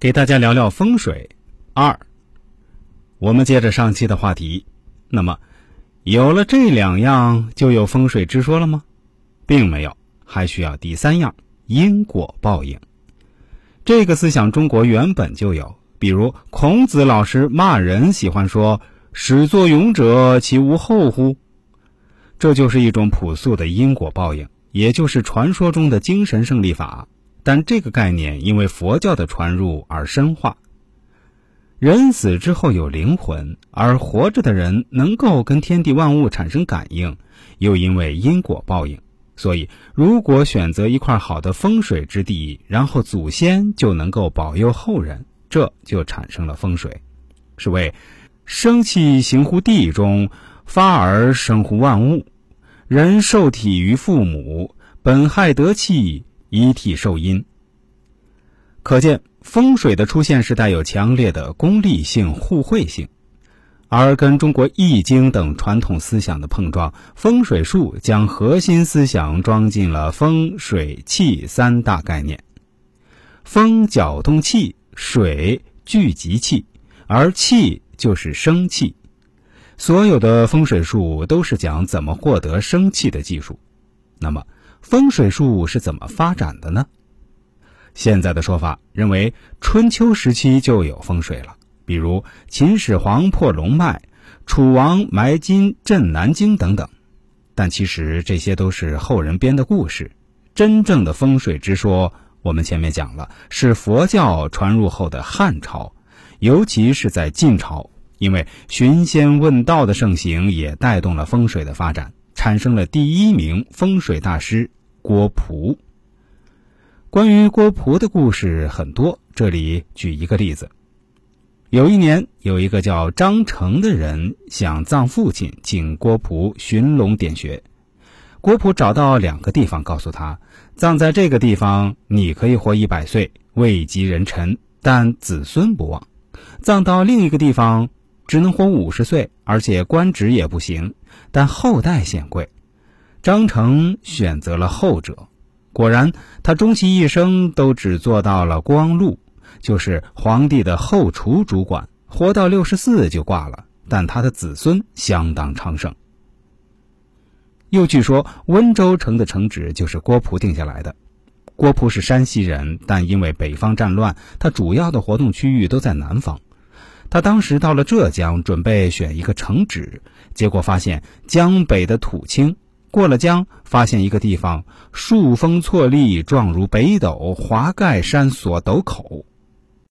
给大家聊聊风水。二，我们接着上期的话题，那么有了这两样，就有风水之说了吗？并没有，还需要第三样因果报应。这个思想中国原本就有，比如孔子老师骂人喜欢说“始作俑者，其无后乎”，这就是一种朴素的因果报应，也就是传说中的精神胜利法。但这个概念因为佛教的传入而深化。人死之后有灵魂，而活着的人能够跟天地万物产生感应，又因为因果报应。所以，如果选择一块好的风水之地，然后祖先就能够保佑后人，这就产生了风水。是谓“生气行乎地中，发而生乎万物。人受体于父母，本害得气，以体受阴。”可见，风水的出现是带有强烈的功利性、互惠性。而跟中国易经等传统思想的碰撞，风水术将核心思想装进了风水气三大概念。风搅动气，水聚集气，而气就是生气。所有的风水术都是讲怎么获得生气的技术。那么，风水术是怎么发展的呢？现在的说法认为，春秋时期就有风水了。比如秦始皇破龙脉，楚王埋金镇南京等等，但其实这些都是后人编的故事。真正的风水之说，我们前面讲了，是佛教传入后的汉朝，尤其是在晋朝，因为寻仙问道的盛行，也带动了风水的发展，产生了第一名风水大师郭璞。关于郭璞的故事很多，这里举一个例子。有一年，有一个叫张成的人想葬父亲，请郭璞寻龙点穴。郭璞找到两个地方，告诉他，葬在这个地方，你可以活一百岁，位极人臣，但子孙不旺；葬到另一个地方，只能活五十岁，而且官职也不行，但后代显贵。张成选择了后者，果然，他终其一生都只做到了光禄。就是皇帝的后厨主管，活到六十四就挂了，但他的子孙相当昌盛。又据说温州城的城址就是郭璞定下来的。郭璞是山西人，但因为北方战乱，他主要的活动区域都在南方。他当时到了浙江，准备选一个城址，结果发现江北的土青，过了江，发现一个地方树峰错立，状如北斗，华盖山锁斗口。